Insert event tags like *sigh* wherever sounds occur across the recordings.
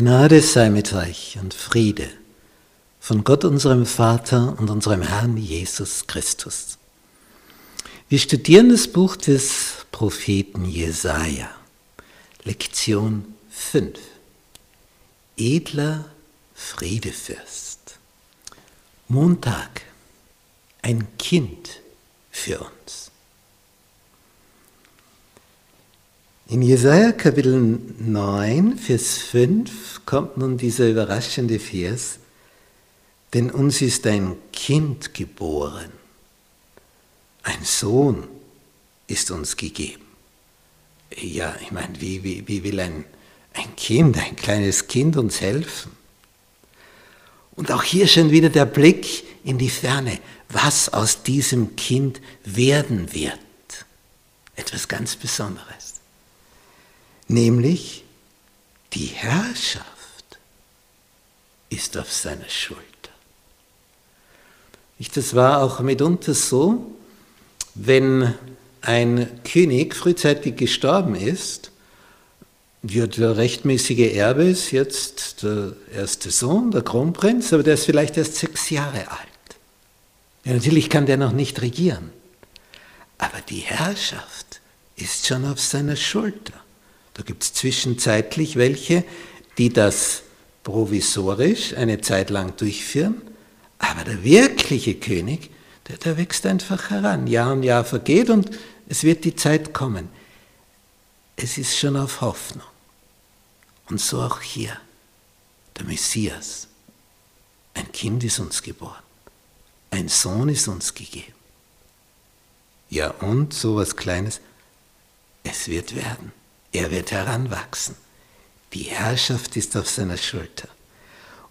Gnade sei mit euch und Friede von Gott unserem Vater und unserem Herrn Jesus Christus. Wir studieren das Buch des Propheten Jesaja, Lektion 5. Edler Friedefürst. Montag. Ein Kind für uns. In Jesaja Kapitel 9, Vers 5 kommt nun dieser überraschende Vers, denn uns ist ein Kind geboren, ein Sohn ist uns gegeben. Ja, ich meine, wie, wie, wie will ein, ein Kind, ein kleines Kind uns helfen? Und auch hier schon wieder der Blick in die Ferne, was aus diesem Kind werden wird. Etwas ganz Besonderes nämlich die Herrschaft ist auf seiner Schulter. Das war auch mitunter so, wenn ein König frühzeitig gestorben ist, ja, der rechtmäßige Erbe ist jetzt der erste Sohn, der Kronprinz, aber der ist vielleicht erst sechs Jahre alt. Ja, natürlich kann der noch nicht regieren, aber die Herrschaft ist schon auf seiner Schulter. Da gibt es zwischenzeitlich welche, die das provisorisch eine Zeit lang durchführen, aber der wirkliche König, der, der wächst einfach heran. Jahr und Jahr vergeht und es wird die Zeit kommen. Es ist schon auf Hoffnung. Und so auch hier, der Messias. Ein Kind ist uns geboren. Ein Sohn ist uns gegeben. Ja, und so was Kleines, es wird werden. Er wird heranwachsen. Die Herrschaft ist auf seiner Schulter.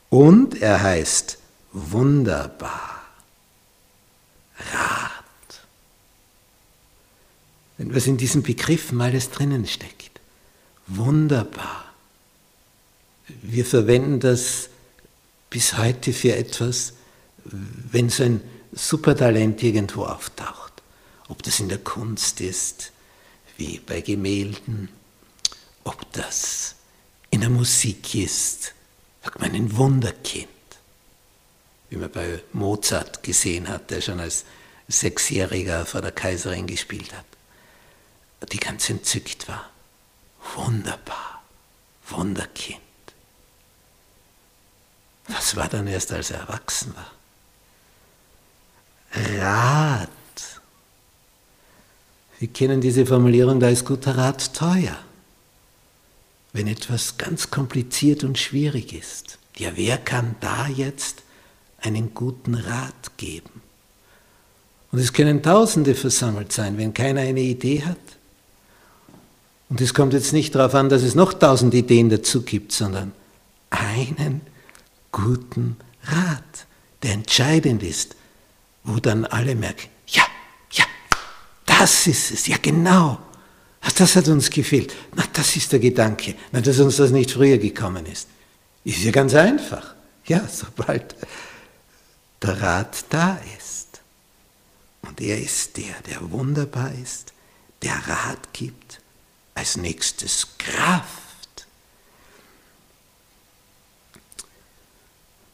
Und er heißt wunderbar. Rat. Wenn was in diesem Begriff mal alles drinnen steckt. Wunderbar. Wir verwenden das bis heute für etwas, wenn so ein Supertalent irgendwo auftaucht. Ob das in der Kunst ist, wie bei Gemälden, ob das in der Musik ist, sagt man ein Wunderkind, wie man bei Mozart gesehen hat, der schon als Sechsjähriger vor der Kaiserin gespielt hat, die ganz entzückt war. Wunderbar, Wunderkind. Was war dann erst, als er erwachsen war? Rat. Wir kennen diese Formulierung, da ist guter Rat teuer wenn etwas ganz kompliziert und schwierig ist. Ja, wer kann da jetzt einen guten Rat geben? Und es können Tausende versammelt sein, wenn keiner eine Idee hat. Und es kommt jetzt nicht darauf an, dass es noch tausend Ideen dazu gibt, sondern einen guten Rat, der entscheidend ist, wo dann alle merken, ja, ja, das ist es, ja genau. Ach, das hat uns gefehlt. Na, das ist der Gedanke. Na, dass uns das nicht früher gekommen ist. Ist ja ganz einfach. Ja, sobald der Rat da ist. Und er ist der, der wunderbar ist, der Rat gibt, als nächstes Kraft.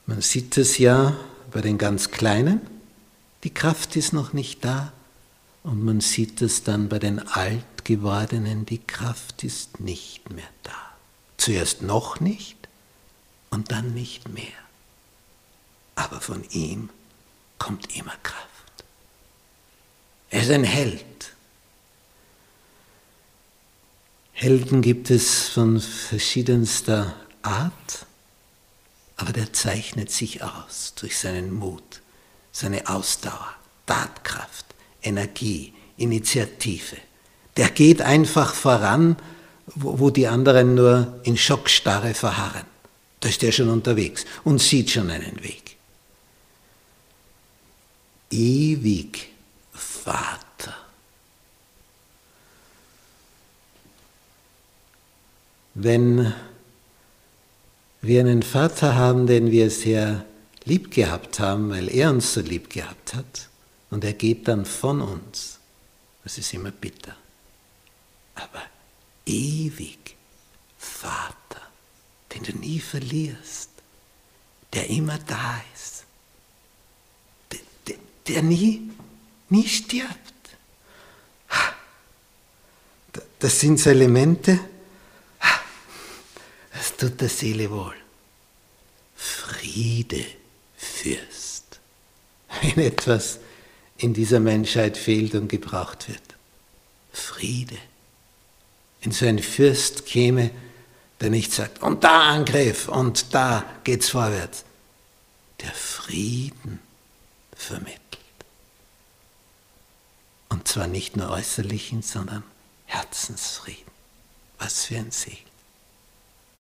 Man sieht es ja bei den ganz Kleinen, die Kraft ist noch nicht da und man sieht es dann bei den Alten gewordenen, die Kraft ist nicht mehr da. Zuerst noch nicht und dann nicht mehr. Aber von ihm kommt immer Kraft. Er ist ein Held. Helden gibt es von verschiedenster Art, aber der zeichnet sich aus durch seinen Mut, seine Ausdauer, Tatkraft, Energie, Initiative der geht einfach voran, wo, wo die anderen nur in Schockstarre verharren. Da ist der schon unterwegs und sieht schon einen Weg. Ewig Vater. Wenn wir einen Vater haben, den wir sehr lieb gehabt haben, weil er uns so lieb gehabt hat, und er geht dann von uns, das ist immer bitter aber ewig Vater, den du nie verlierst, der immer da ist, der, der, der nie, nie stirbt. Das sind so Elemente, das tut der Seele wohl. Friede, Fürst. *laughs* Wenn etwas in dieser Menschheit fehlt und gebraucht wird. Friede. Wenn so ein Fürst käme, der nicht sagt, und da Angriff und da geht's vorwärts, der Frieden vermittelt. Und zwar nicht nur äußerlichen, sondern Herzensfrieden. Was für ein Segen.